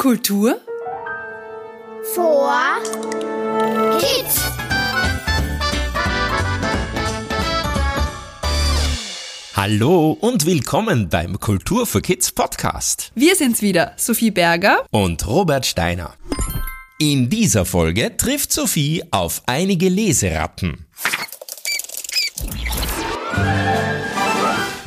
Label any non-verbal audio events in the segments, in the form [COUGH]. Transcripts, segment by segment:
Kultur vor Kids. Hallo und willkommen beim Kultur für Kids Podcast. Wir sind's wieder, Sophie Berger und Robert Steiner. In dieser Folge trifft Sophie auf einige Leseratten.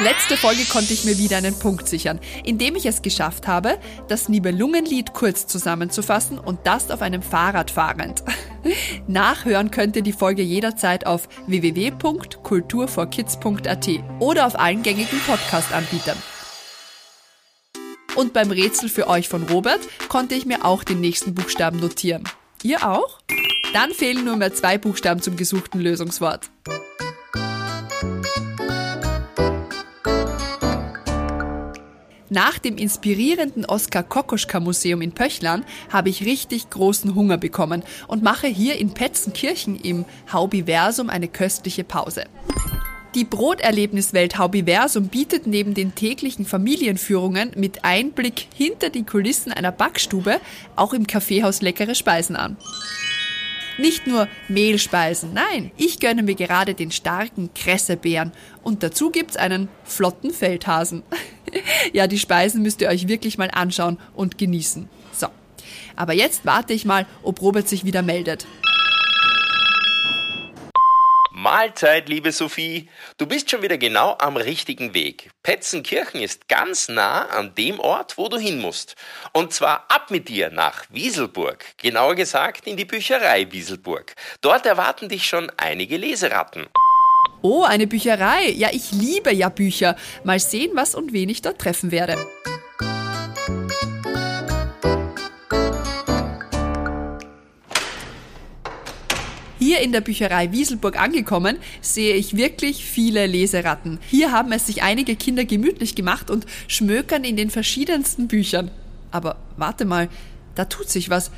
Letzte Folge konnte ich mir wieder einen Punkt sichern, indem ich es geschafft habe, das Nibelungenlied kurz zusammenzufassen und das auf einem Fahrrad fahrend. [LAUGHS] Nachhören könnt ihr die Folge jederzeit auf www.kulturforkids.at oder auf allen gängigen Podcast-Anbietern. Und beim Rätsel für euch von Robert konnte ich mir auch den nächsten Buchstaben notieren. Ihr auch? Dann fehlen nur mehr zwei Buchstaben zum gesuchten Lösungswort. Nach dem inspirierenden Oskar Kokoschka Museum in Pöchlern habe ich richtig großen Hunger bekommen und mache hier in Petzenkirchen im Haubiversum eine köstliche Pause. Die Broterlebniswelt Haubiversum bietet neben den täglichen Familienführungen mit Einblick hinter die Kulissen einer Backstube auch im Kaffeehaus leckere Speisen an. Nicht nur Mehlspeisen, nein, ich gönne mir gerade den starken Kressebeeren und dazu gibt's einen flotten Feldhasen. [LAUGHS] ja, die Speisen müsst ihr euch wirklich mal anschauen und genießen. So, aber jetzt warte ich mal, ob Robert sich wieder meldet. Mahlzeit, liebe Sophie. Du bist schon wieder genau am richtigen Weg. Petzenkirchen ist ganz nah an dem Ort, wo du hin musst. Und zwar ab mit dir nach Wieselburg. Genauer gesagt in die Bücherei Wieselburg. Dort erwarten dich schon einige Leseratten. Oh, eine Bücherei. Ja, ich liebe ja Bücher. Mal sehen, was und wen ich dort treffen werde. Hier in der Bücherei Wieselburg angekommen, sehe ich wirklich viele Leseratten. Hier haben es sich einige Kinder gemütlich gemacht und schmökern in den verschiedensten Büchern. Aber warte mal, da tut sich was.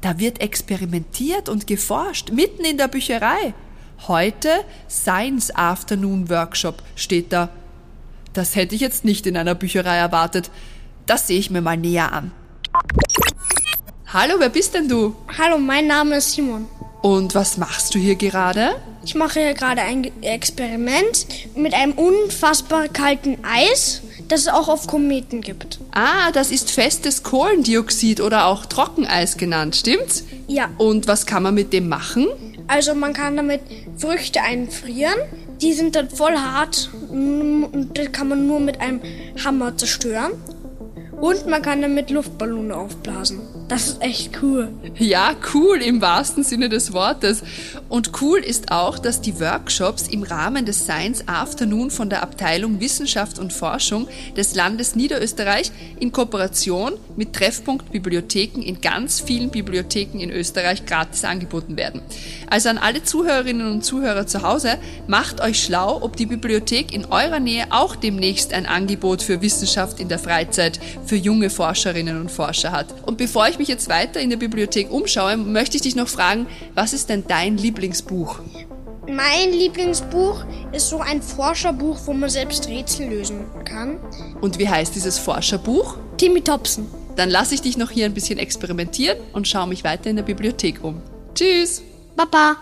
Da wird experimentiert und geforscht, mitten in der Bücherei. Heute Science Afternoon Workshop steht da. Das hätte ich jetzt nicht in einer Bücherei erwartet. Das sehe ich mir mal näher an. Hallo, wer bist denn du? Hallo, mein Name ist Simon. Und was machst du hier gerade? Ich mache hier gerade ein Experiment mit einem unfassbar kalten Eis, das es auch auf Kometen gibt. Ah, das ist festes Kohlendioxid oder auch Trockeneis genannt, stimmt's? Ja. Und was kann man mit dem machen? Also man kann damit Früchte einfrieren. Die sind dann voll hart und das kann man nur mit einem Hammer zerstören. Und man kann damit Luftballone aufblasen. Das ist echt cool. Ja, cool im wahrsten Sinne des Wortes. Und cool ist auch, dass die Workshops im Rahmen des Science Afternoon von der Abteilung Wissenschaft und Forschung des Landes Niederösterreich in Kooperation mit Treffpunkt Bibliotheken in ganz vielen Bibliotheken in Österreich gratis angeboten werden. Also an alle Zuhörerinnen und Zuhörer zu Hause, macht euch schlau, ob die Bibliothek in eurer Nähe auch demnächst ein Angebot für Wissenschaft in der Freizeit für junge Forscherinnen und Forscher hat. Und bevor ich mich jetzt weiter in der Bibliothek umschaue, möchte ich dich noch fragen, was ist denn dein Lieblingsbuch? Mein Lieblingsbuch ist so ein Forscherbuch, wo man selbst Rätsel lösen kann. Und wie heißt dieses Forscherbuch? Timmy Thompson. Dann lasse ich dich noch hier ein bisschen experimentieren und schaue mich weiter in der Bibliothek um. Tschüss! Papa!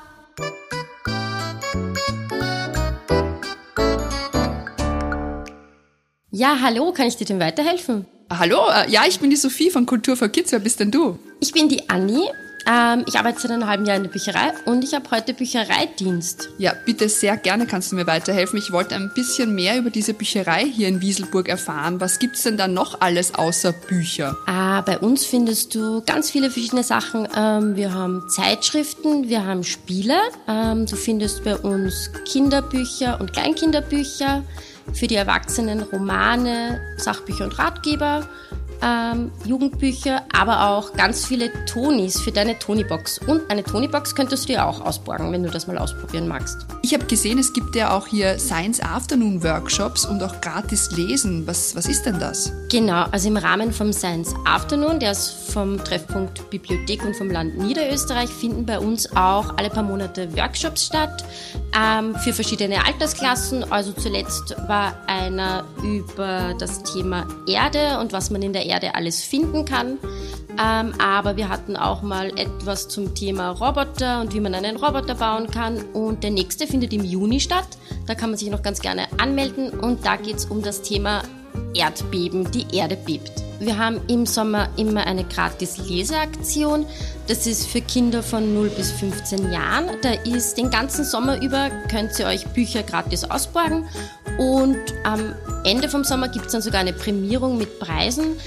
Ja, hallo, kann ich dir denn weiterhelfen? Hallo, äh, ja, ich bin die Sophie von Kultur für Kids. Wer bist denn du? Ich bin die Anni. Ähm, ich arbeite seit einem halben Jahr in der Bücherei und ich habe heute Büchereidienst. Ja, bitte sehr gerne kannst du mir weiterhelfen. Ich wollte ein bisschen mehr über diese Bücherei hier in Wieselburg erfahren. Was gibt's denn da noch alles außer Bücher? Ah, bei uns findest du ganz viele verschiedene Sachen. Ähm, wir haben Zeitschriften, wir haben Spiele. Ähm, du findest bei uns Kinderbücher und Kleinkinderbücher. Für die Erwachsenen Romane, Sachbücher und Ratgeber. ähm, Jugendbücher, aber auch ganz viele Tonis für deine Tonibox. Und eine Tonibox könntest du dir auch ausborgen, wenn du das mal ausprobieren magst. Ich habe gesehen, es gibt ja auch hier Science Afternoon Workshops und auch gratis Lesen. Was, was ist denn das? Genau, also im Rahmen vom Science Afternoon, der ist vom Treffpunkt Bibliothek und vom Land Niederösterreich, finden bei uns auch alle paar Monate Workshops statt ähm, für verschiedene Altersklassen. Also zuletzt war einer über das Thema Erde und was man in der Erde alles finden kann. Ähm, aber wir hatten auch mal etwas zum Thema Roboter und wie man einen Roboter bauen kann. Und der nächste findet im Juni statt. Da kann man sich noch ganz gerne anmelden. Und da geht es um das Thema Erdbeben. Die Erde bebt. Wir haben im Sommer immer eine gratis Leseaktion. Das ist für Kinder von 0 bis 15 Jahren. Da ist den ganzen Sommer über, könnt ihr euch Bücher gratis ausborgen. Und am Ende vom Sommer gibt es dann sogar eine Prämierung mit Preisen.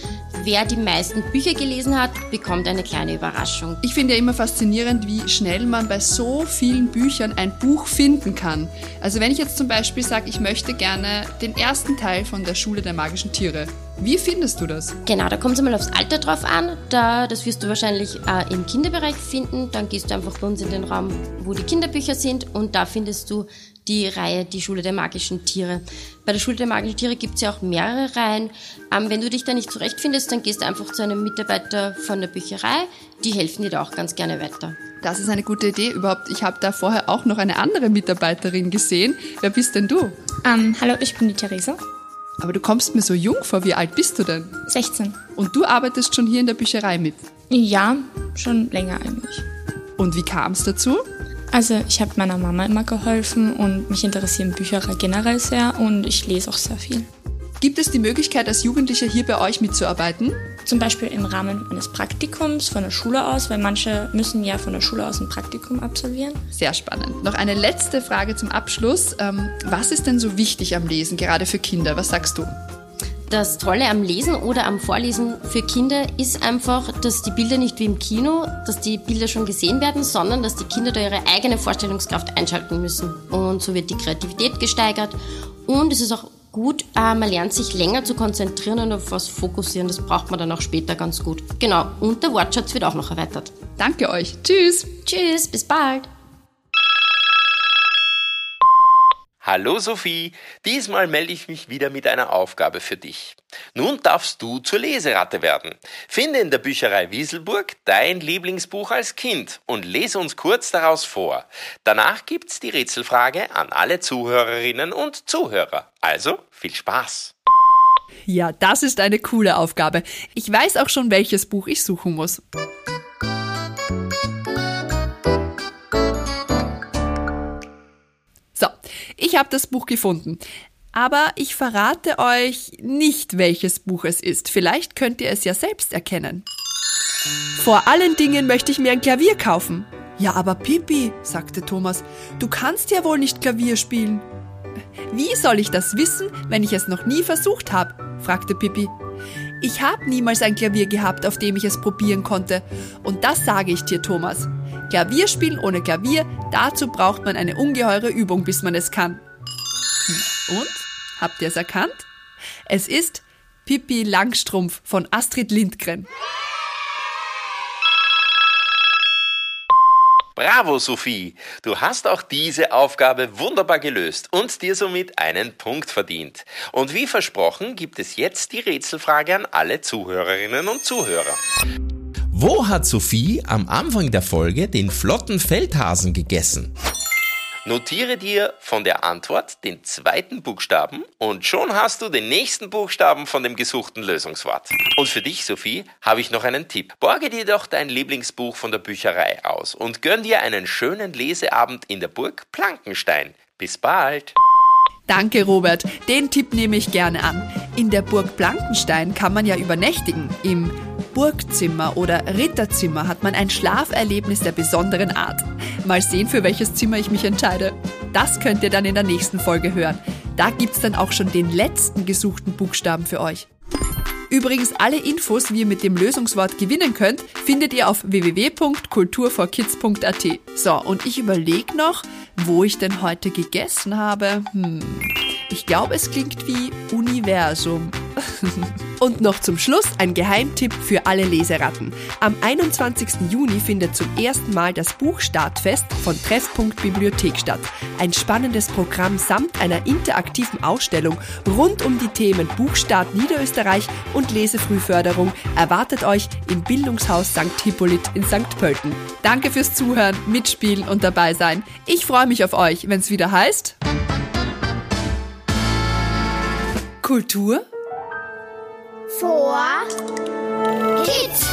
Wer die meisten Bücher gelesen hat, bekommt eine kleine Überraschung. Ich finde ja immer faszinierend, wie schnell man bei so vielen Büchern ein Buch finden kann. Also wenn ich jetzt zum Beispiel sage, ich möchte gerne den ersten Teil von der Schule der magischen Tiere. Wie findest du das? Genau, da kommt es einmal aufs Alter drauf an. Da, das wirst du wahrscheinlich äh, im Kinderbereich finden. Dann gehst du einfach bei uns in den Raum, wo die Kinderbücher sind und da findest du die Reihe Die Schule der magischen Tiere. Bei der Schule der magischen Tiere gibt es ja auch mehrere Reihen. Ähm, wenn du dich da nicht zurechtfindest, dann gehst du einfach zu einem Mitarbeiter von der Bücherei. Die helfen dir da auch ganz gerne weiter. Das ist eine gute Idee. Überhaupt, ich habe da vorher auch noch eine andere Mitarbeiterin gesehen. Wer bist denn du? Ähm, hallo, ich bin die Theresa. Aber du kommst mir so jung vor. Wie alt bist du denn? 16. Und du arbeitest schon hier in der Bücherei mit? Ja, schon länger eigentlich. Und wie kam es dazu? Also ich habe meiner Mama immer geholfen und mich interessieren Bücher generell sehr und ich lese auch sehr viel. Gibt es die Möglichkeit, als Jugendlicher hier bei euch mitzuarbeiten? Zum Beispiel im Rahmen eines Praktikums von der Schule aus, weil manche müssen ja von der Schule aus ein Praktikum absolvieren. Sehr spannend. Noch eine letzte Frage zum Abschluss. Ähm, was ist denn so wichtig am Lesen, gerade für Kinder? Was sagst du? Das Tolle am Lesen oder am Vorlesen für Kinder ist einfach, dass die Bilder nicht wie im Kino, dass die Bilder schon gesehen werden, sondern dass die Kinder da ihre eigene Vorstellungskraft einschalten müssen. Und so wird die Kreativität gesteigert und es ist auch gut, äh, man lernt sich länger zu konzentrieren und auf was fokussieren. Das braucht man dann auch später ganz gut. Genau, und der Wortschatz wird auch noch erweitert. Danke euch. Tschüss. Tschüss, bis bald. Hallo Sophie, diesmal melde ich mich wieder mit einer Aufgabe für dich. Nun darfst du zur Leseratte werden. Finde in der Bücherei Wieselburg dein Lieblingsbuch als Kind und lese uns kurz daraus vor. Danach gibt's die Rätselfrage an alle Zuhörerinnen und Zuhörer. Also viel Spaß! Ja, das ist eine coole Aufgabe. Ich weiß auch schon, welches Buch ich suchen muss. Ich habe das Buch gefunden. Aber ich verrate euch nicht, welches Buch es ist. Vielleicht könnt ihr es ja selbst erkennen. Vor allen Dingen möchte ich mir ein Klavier kaufen. Ja, aber Pipi, sagte Thomas, du kannst ja wohl nicht Klavier spielen. Wie soll ich das wissen, wenn ich es noch nie versucht habe? fragte Pippi. Ich habe niemals ein Klavier gehabt, auf dem ich es probieren konnte. Und das sage ich dir, Thomas. Klavierspielen ohne Klavier, dazu braucht man eine ungeheure Übung, bis man es kann. Und? Habt ihr es erkannt? Es ist Pippi Langstrumpf von Astrid Lindgren. Bravo, Sophie! Du hast auch diese Aufgabe wunderbar gelöst und dir somit einen Punkt verdient. Und wie versprochen gibt es jetzt die Rätselfrage an alle Zuhörerinnen und Zuhörer. Wo hat Sophie am Anfang der Folge den flotten Feldhasen gegessen? Notiere dir von der Antwort den zweiten Buchstaben und schon hast du den nächsten Buchstaben von dem gesuchten Lösungswort. Und für dich, Sophie, habe ich noch einen Tipp. Borge dir doch dein Lieblingsbuch von der Bücherei aus und gönn dir einen schönen Leseabend in der Burg Plankenstein. Bis bald! Danke, Robert. Den Tipp nehme ich gerne an. In der Burg Blankenstein kann man ja übernächtigen. Im Burgzimmer oder Ritterzimmer hat man ein Schlaferlebnis der besonderen Art. Mal sehen, für welches Zimmer ich mich entscheide. Das könnt ihr dann in der nächsten Folge hören. Da gibt's dann auch schon den letzten gesuchten Buchstaben für euch. Übrigens alle Infos, wie ihr mit dem Lösungswort gewinnen könnt, findet ihr auf www.kulturforkids.at. So, und ich überlege noch, wo ich denn heute gegessen habe. Hm, ich glaube, es klingt wie Universum. Und noch zum Schluss ein Geheimtipp für alle Leseratten. Am 21. Juni findet zum ersten Mal das Buchstartfest von Treffpunkt Bibliothek statt. Ein spannendes Programm samt einer interaktiven Ausstellung rund um die Themen Buchstart Niederösterreich und Lesefrühförderung erwartet euch im Bildungshaus St. Hippolyt in St. Pölten. Danke fürs Zuhören, Mitspielen und dabei sein. Ich freue mich auf euch, wenn es wieder heißt. Kultur vor Kids.